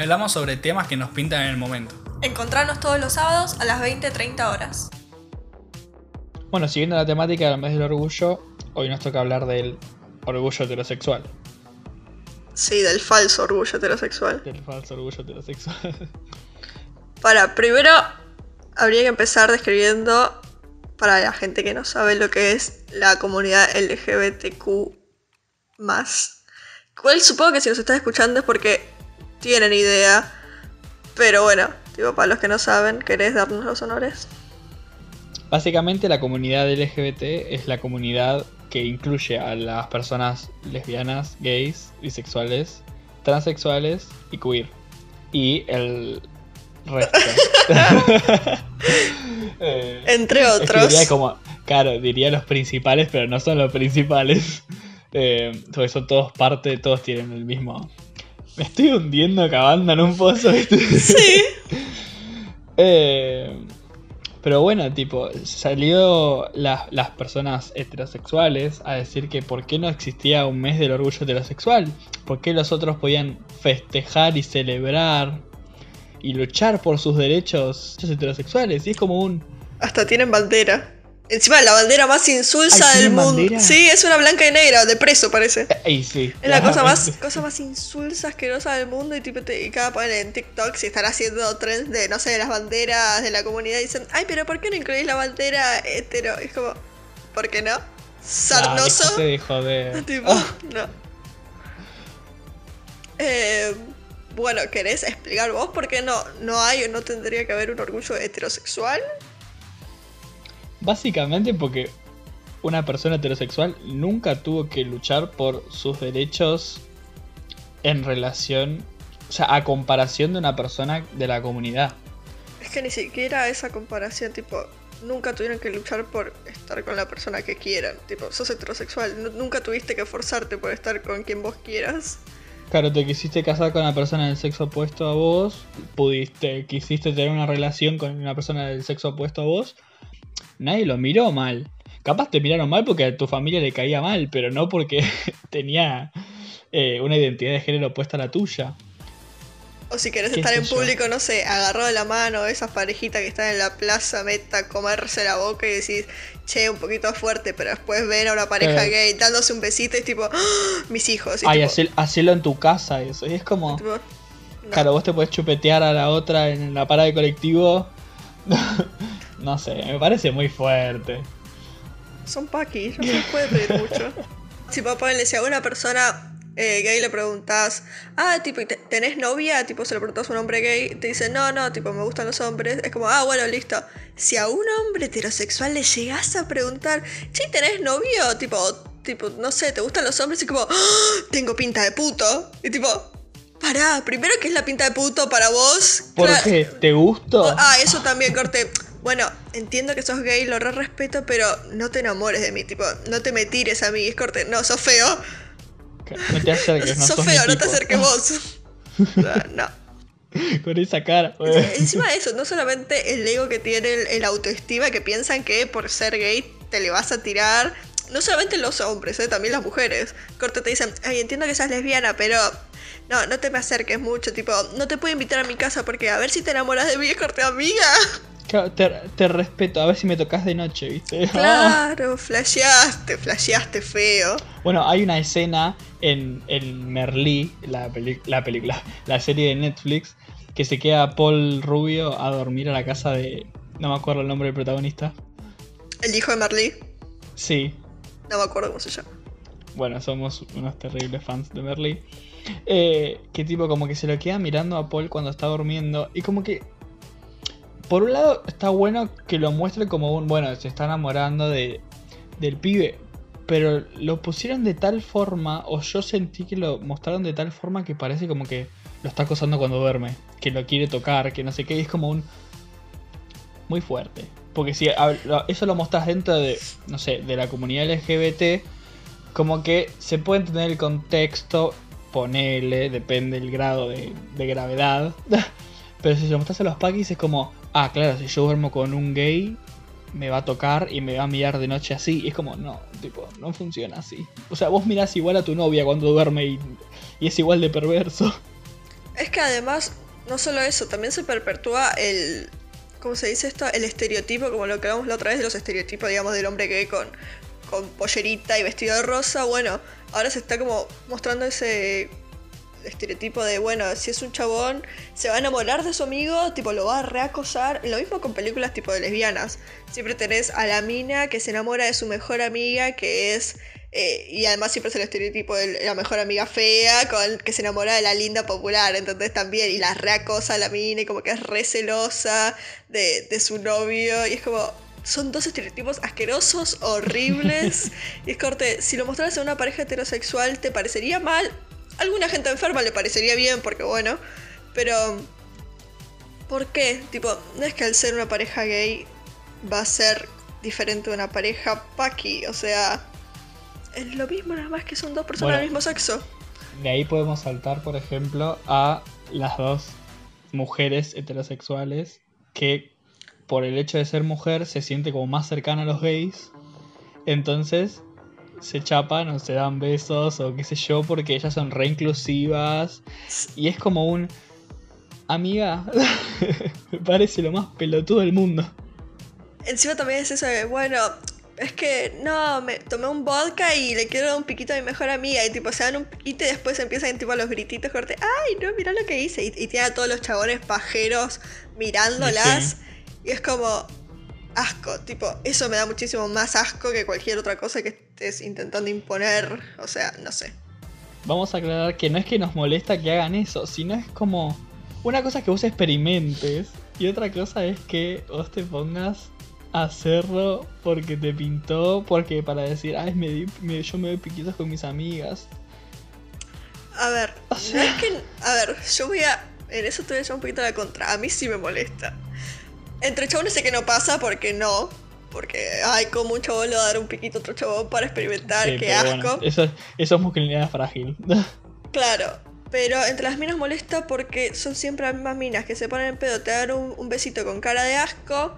y hablamos sobre temas que nos pintan en el momento. Encontrarnos todos los sábados a las 20-30 horas. Bueno, siguiendo la temática del mes del orgullo, hoy nos toca hablar del orgullo heterosexual. Sí, del falso orgullo heterosexual. Del falso orgullo heterosexual. Para, primero habría que empezar describiendo para la gente que no sabe lo que es la comunidad LGBTQ Cuál supongo que si nos estás escuchando es porque tienen idea. Pero bueno, tipo, para los que no saben, ¿querés darnos los honores? Básicamente la comunidad LGBT es la comunidad que incluye a las personas lesbianas, gays, bisexuales, transexuales y queer. Y el resto. Eh, Entre otros. diría como, claro, diría los principales, pero no son los principales. Eh, son todos parte, todos tienen el mismo. Me estoy hundiendo acabando en un pozo, Sí. eh, pero bueno, tipo, salió las personas heterosexuales a decir que por qué no existía un mes del orgullo heterosexual, por qué los otros podían festejar y celebrar y luchar por sus derechos heterosexuales. Y es como un... Hasta tienen bandera. Encima la bandera más insulsa del mundo. Sí, es una blanca y negra, de preso parece. Ay, sí. Es la cosa más, cosa más insulsa, asquerosa del mundo. Y tipo, te, y cada ponen en TikTok si están haciendo trends de, no sé, de las banderas de la comunidad. Y dicen, ay, pero ¿por qué no incluís la bandera hetero? es como, ¿por qué no? Sarnoso. No, de joder. tipo, ah. no. Eh, bueno, ¿querés explicar vos por qué no, no hay o no tendría que haber un orgullo heterosexual? Básicamente porque una persona heterosexual nunca tuvo que luchar por sus derechos en relación, o sea, a comparación de una persona de la comunidad. Es que ni siquiera esa comparación, tipo, nunca tuvieron que luchar por estar con la persona que quieran. Tipo, sos heterosexual, nunca tuviste que forzarte por estar con quien vos quieras. Claro, te quisiste casar con una persona del sexo opuesto a vos, pudiste, quisiste tener una relación con una persona del sexo opuesto a vos, nadie lo miró mal. Capaz te miraron mal porque a tu familia le caía mal, pero no porque tenía eh, una identidad de género opuesta a la tuya. O si querés estar en público, no sé, agarrado de la mano, esas parejitas que están en la plaza, meta a comerse la boca y decís, che, un poquito fuerte, pero después ven a una pareja gay dándose un besito y es tipo, ¡Ah! mis hijos. Ay, hacelo en tu casa eso. Y es como. Claro, vos te podés chupetear a la otra en la parada de colectivo. no sé, me parece muy fuerte. Son paquis, no se puede pedir mucho. Si papá le decía a una persona eh, gay le preguntas, ah, tipo, ¿tenés novia? Tipo, se lo preguntas a un hombre gay, te dice, no, no, tipo, me gustan los hombres. Es como, ah, bueno, listo. Si a un hombre heterosexual le llegas a preguntar, che, ¿tenés novio? Tipo, tipo, no sé, ¿te gustan los hombres? Y como, ¡Ah! tengo pinta de puto. Y tipo, pará, primero, ¿qué es la pinta de puto para vos? ¿Por qué? ¿Te gustó? Ah, eso también, corte. Bueno, entiendo que sos gay, lo re respeto, pero no te enamores de mí, tipo, no te me tires a mí, es corte, no, sos feo. No te acerques, no sos feo, no te acerques vos. no. Con esa cara. Encima de eso, no solamente el ego que tiene el, autoestima, que piensan que por ser gay te le vas a tirar. No solamente los hombres, ¿eh? también las mujeres. Corte te dicen, ay, entiendo que seas lesbiana, pero no, no te me acerques mucho. Tipo, no te puedo invitar a mi casa porque a ver si te enamoras de mí, corte amiga. Te, respeto, a ver si me tocas de noche, ¿viste? Claro, flasheaste, flasheaste feo. Bueno, hay una escena en, en Merlí, la, la película, la serie de Netflix, que se queda Paul Rubio a dormir a la casa de. No me acuerdo el nombre del protagonista. ¿El hijo de Merlí? Sí. No me acuerdo cómo se llama. Bueno, somos unos terribles fans de Merlí. Eh, que tipo como que se lo queda mirando a Paul cuando está durmiendo y como que por un lado está bueno que lo muestre como un, bueno, se está enamorando de, del pibe, pero lo pusieron de tal forma, o yo sentí que lo mostraron de tal forma que parece como que lo está acosando cuando duerme, que lo quiere tocar, que no sé qué, y es como un... Muy fuerte. Porque si eso lo mostras dentro de, no sé, de la comunidad LGBT, como que se puede entender el contexto, ponele, depende del grado de, de gravedad. Pero si lo mostras a los paquis es como, ah, claro, si yo duermo con un gay, me va a tocar y me va a mirar de noche así. Y es como, no, tipo, no funciona así. O sea, vos mirás igual a tu novia cuando duerme y, es igual de perverso. Es que además, no solo eso, también se perpetúa el. ¿Cómo se dice esto? El estereotipo, como lo que hablamos la otra vez de los estereotipos, digamos, del hombre gay con, con pollerita y vestido de rosa. Bueno, ahora se está como mostrando ese estereotipo de, bueno, si es un chabón, se va a enamorar de su amigo, tipo, lo va a reacosar. Lo mismo con películas tipo de lesbianas. Siempre tenés a la mina que se enamora de su mejor amiga, que es. eh, y además siempre es el estereotipo de la mejor amiga fea, con que se enamora de la linda popular, entonces también, y la reacosa a la mina, y como que es re celosa de, de su novio, y es como, son dos estereotipos asquerosos, horribles. y es corte, si lo mostraras a una pareja heterosexual, ¿te parecería mal? Alguna gente enferma le parecería bien, porque bueno, pero. ¿Por qué? Tipo, no es que al ser una pareja gay va a ser diferente de una pareja paqui, o sea. Es lo mismo, nada más que son dos personas Bueno. del mismo sexo. De ahí podemos saltar, por ejemplo, a las dos mujeres heterosexuales que por el hecho de ser mujer se siente como más cercana a los gays. Entonces se chapan o se dan besos o qué sé yo porque ellas son re inclusivas. Y es como un... Amiga, me parece lo más pelotudo del mundo. Encima también es eso de, bueno, es que no, me tomé un vodka y le quiero dar un piquito a mi mejor amiga. Y tipo, se dan un piquito y después empiezan tipo los grititos corte, ay, no, mira lo que hice. Y, y tiene a todos los chabones pajeros mirándolas. Sí. Y es como asco, tipo, eso me da muchísimo más asco que cualquier otra cosa que estés intentando imponer. O sea, no sé. Vamos a aclarar que no es que nos molesta que hagan eso, sino es como una cosa es que vos experimentes y otra cosa es que vos te pongas a hacerlo porque te pintó, porque para decir, ay, me di- me- yo me doy piquitos con mis amigas. A ver, no es que. A ver, yo voy a. En eso te voy a echar un poquito la contra. A mí sí me molesta. Entre chabones sé que no pasa porque no. Porque, ay, como un chabón le va a dar un piquito a otro chabón para experimentar, Sí, qué asco. bueno, eso, eso es masculinidad frágil. Claro, pero entre las minas molesta porque son siempre las mismas minas que se ponen en pedo, te dan un, un besito con cara de asco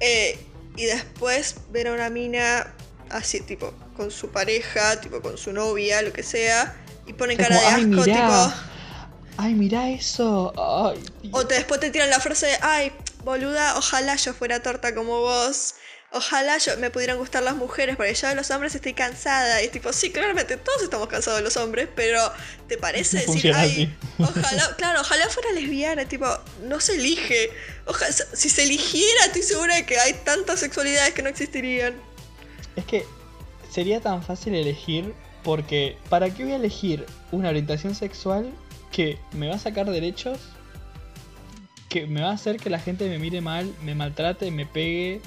eh, y después ven a una mina así, tipo, con su pareja, tipo, con su novia, lo que sea, y ponen Es cara de "Ay, asco, mirá". tipo. ay, mira eso. Ay, O te, después te tiran la frase de, ay, boluda, ojalá yo fuera torta como vos. Ojalá yo me pudieran gustar las mujeres, porque yo de los hombres estoy cansada. Y es tipo, sí, claramente todos estamos cansados de los hombres, pero ¿te parece decir, funciona ay, ojalá, claro, ojalá fuera lesbiana? Tipo, no se elige. Ojalá, si se eligiera, estoy segura de que hay tantas sexualidades que no existirían. Es que sería tan fácil elegir porque ¿para qué voy a elegir una orientación sexual que me va a sacar derechos? Que me va a hacer que la gente me mire mal, me maltrate, me pegue,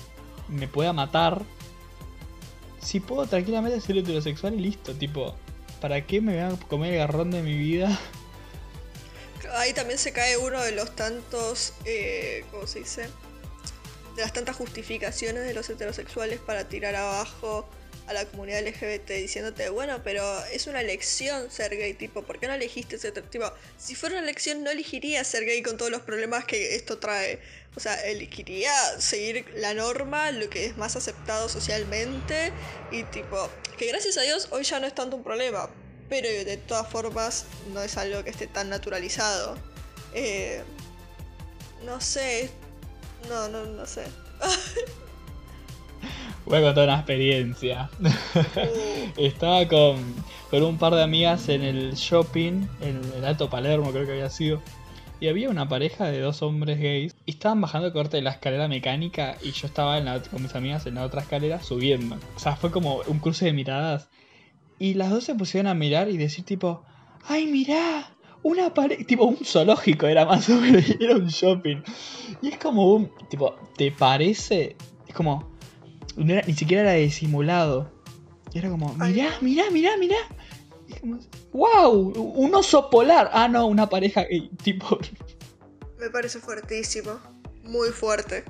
me pueda matar. Si puedo tranquilamente ser heterosexual y listo, tipo, ¿para qué me voy a comer el garrón de mi vida? Ahí también se cae uno de los tantos, eh, ¿cómo se dice? De las tantas justificaciones de los heterosexuales para tirar abajo a la comunidad LGBT diciéndote, bueno, pero es una elección ser gay, tipo, ¿por qué no elegiste ser tipo? Si fuera una elección no elegiría ser gay con todos los problemas que esto trae. O sea, elegiría seguir la norma, lo que es más aceptado socialmente y tipo, que gracias a Dios hoy ya no es tanto un problema, pero de todas formas no es algo que esté tan naturalizado. Eh, no sé, no, no, no sé. Voy a contar una experiencia. Estaba con, con un par de amigas en el shopping, en el Alto Palermo creo que había sido. Y había una pareja de dos hombres gays. Y estaban bajando corte de la escalera mecánica y yo estaba en la- con mis amigas en la otra escalera subiendo. O sea, fue como un cruce de miradas. Y las dos se pusieron a mirar y decir tipo, ¡ay, mirá! Una pareja, tipo un zoológico era más o menos, era un shopping. Y es como un, tipo, ¿te parece? Es como, no era- ni siquiera era disimulado. Y era como, mirá, mirá, mirá, mirá. Y es como, ¡Wow! Un oso polar. Ah, no, una pareja gay. Tipo, me parece fuertísimo, muy fuerte.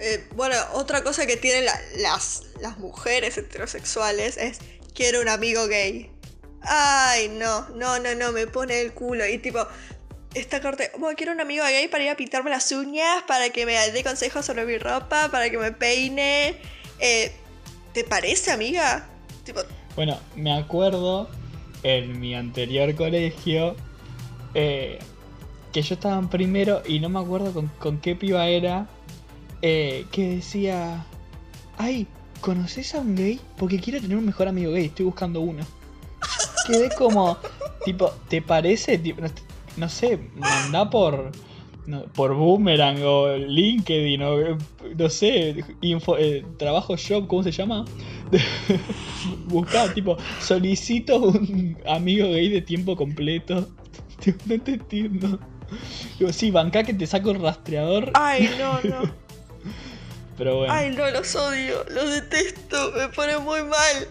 Eh, bueno, otra cosa que tienen la- las, las mujeres heterosexuales es quiero un amigo gay. Ay, no, no, no, no, me pone el culo. Y tipo, esta corte, bueno, quiero un amigo gay para ir a pintarme las uñas, para que me dé consejos sobre mi ropa, para que me peine. Eh, ¿Te parece, amiga? Bueno, me acuerdo en mi anterior colegio eh, que yo estaba en primero y no me acuerdo con, qué piba era, eh, que decía, ay, ¿conoces a un gay? Porque quiero tener un mejor amigo gay, estoy buscando uno. Quedé como, tipo, ¿te parece? No, sé, mandá por, no, por Boomerang o LinkedIn o no sé, info, eh, trabajo job, ¿cómo se llama? Buscar, tipo, solicito un amigo gay de tiempo completo. No te entiendo. Digo, sí, banca que te saco el rastreador. Ay, no, no. Pero bueno. Ay, no, los odio, los detesto, me pone muy mal.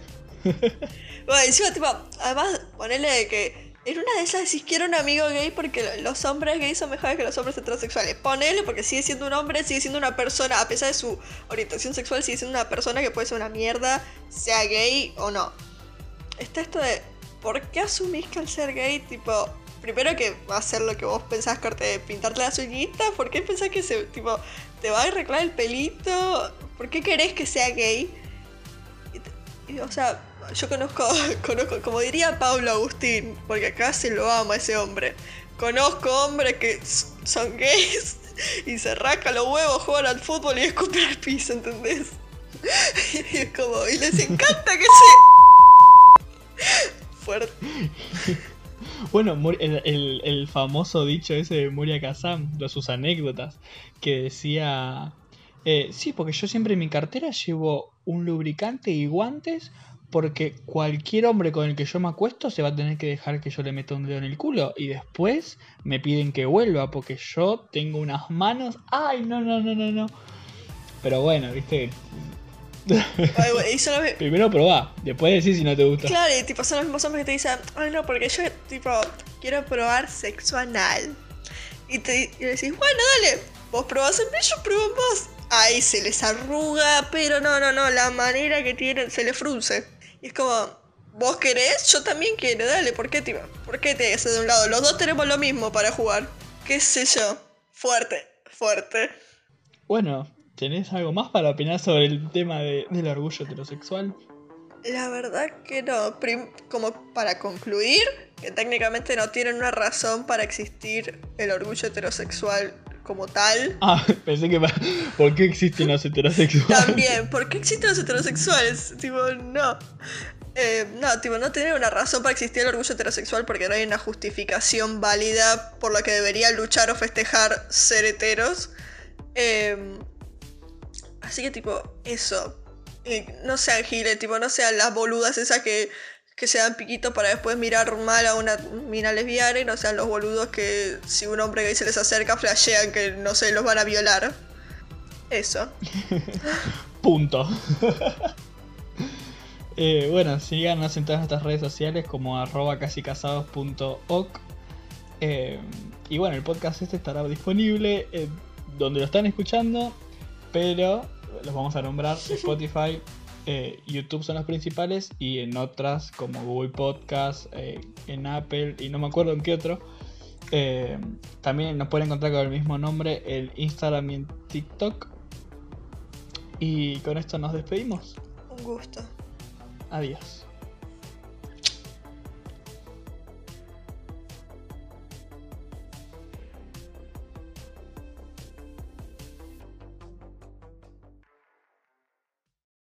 Bueno, encima, tipo, además, ponerle de que en una de esas decís quiero un amigo gay porque los hombres gays son mejores que los hombres heterosexuales. Ponele porque sigue siendo un hombre, sigue siendo una persona, a pesar de su orientación sexual, sigue siendo una persona que puede ser una mierda, sea gay o no. Está esto de, ¿por qué asumís que al ser gay, tipo, primero que va a ser lo que vos pensás, corte, de pintarte las uñitas? ¿Por qué pensás que se, tipo, te va a arreglar el pelito? ¿Por qué querés que sea gay? Y, y, o sea, yo conozco, conozco, como diría Pablo Agustín, porque acá se lo ama ese hombre. Conozco hombres que son gays y se rascan los huevos, juegan al fútbol y escupen al piso, ¿entendés? Y es como, y les encanta que se. Fuerte. Bueno, el, el, famoso dicho ese de Muria Kazam, de sus anécdotas, que decía: eh, Sí, porque yo siempre en mi cartera llevo un lubricante y guantes porque cualquier hombre con el que yo me acuesto se va a tener que dejar que yo le meta un dedo en el culo. Y después me piden que vuelva porque yo tengo unas manos. ¡Ay, no, no, no, no, no! Pero bueno, viste. Ay, güey, y son los... Primero probá, después decís si no te gusta. Claro, y tipo, son los mismos hombres que te dicen, ay no, porque yo tipo quiero probar sexo anal. Y te y decís, bueno, dale, vos probás en mí, yo pruebo en vos. Ahí se les arruga, pero no, no, no, la manera que tienen se les frunce. Y es como, ¿vos querés? Yo también quiero, dale, ¿por qué, tío? ¿Por qué de un lado? Los dos tenemos lo mismo para jugar. ¿Qué sé yo? Fuerte, fuerte. Bueno, ¿tenés algo más para opinar sobre el tema de, del orgullo heterosexual? La verdad que no. Prim como para concluir, que técnicamente no tienen una razón para existir el orgullo heterosexual como tal. Ah, pensé que ¿por qué existen los heterosexuales? También, ¿por qué existen los heterosexuales? Tipo, no. Eh, no, tipo, no tiene una razón para existir el orgullo heterosexual porque no hay una justificación válida por la que debería luchar o festejar ser heteros. Eh, así que, tipo, eso. No sean giles, tipo, no sean las boludas esas que que se dan piquitos para después mirar mal a una mina lesbiana y no sean los boludos que si un hombre gay se les acerca flashean que no sé, los van a violar. Eso. Punto. eh, bueno, síganos en todas nuestras redes sociales como arroba casicasados.oc. Eh, y bueno, el podcast este estará disponible eh, donde lo están escuchando, pero los vamos a nombrar Spotify, eh, YouTube son las principales y en otras como Google Podcast, eh, en Apple y no me acuerdo en qué otro. Eh, también nos pueden encontrar con el mismo nombre en Instagram y en TikTok. Y con esto nos despedimos. Un gusto. Adiós.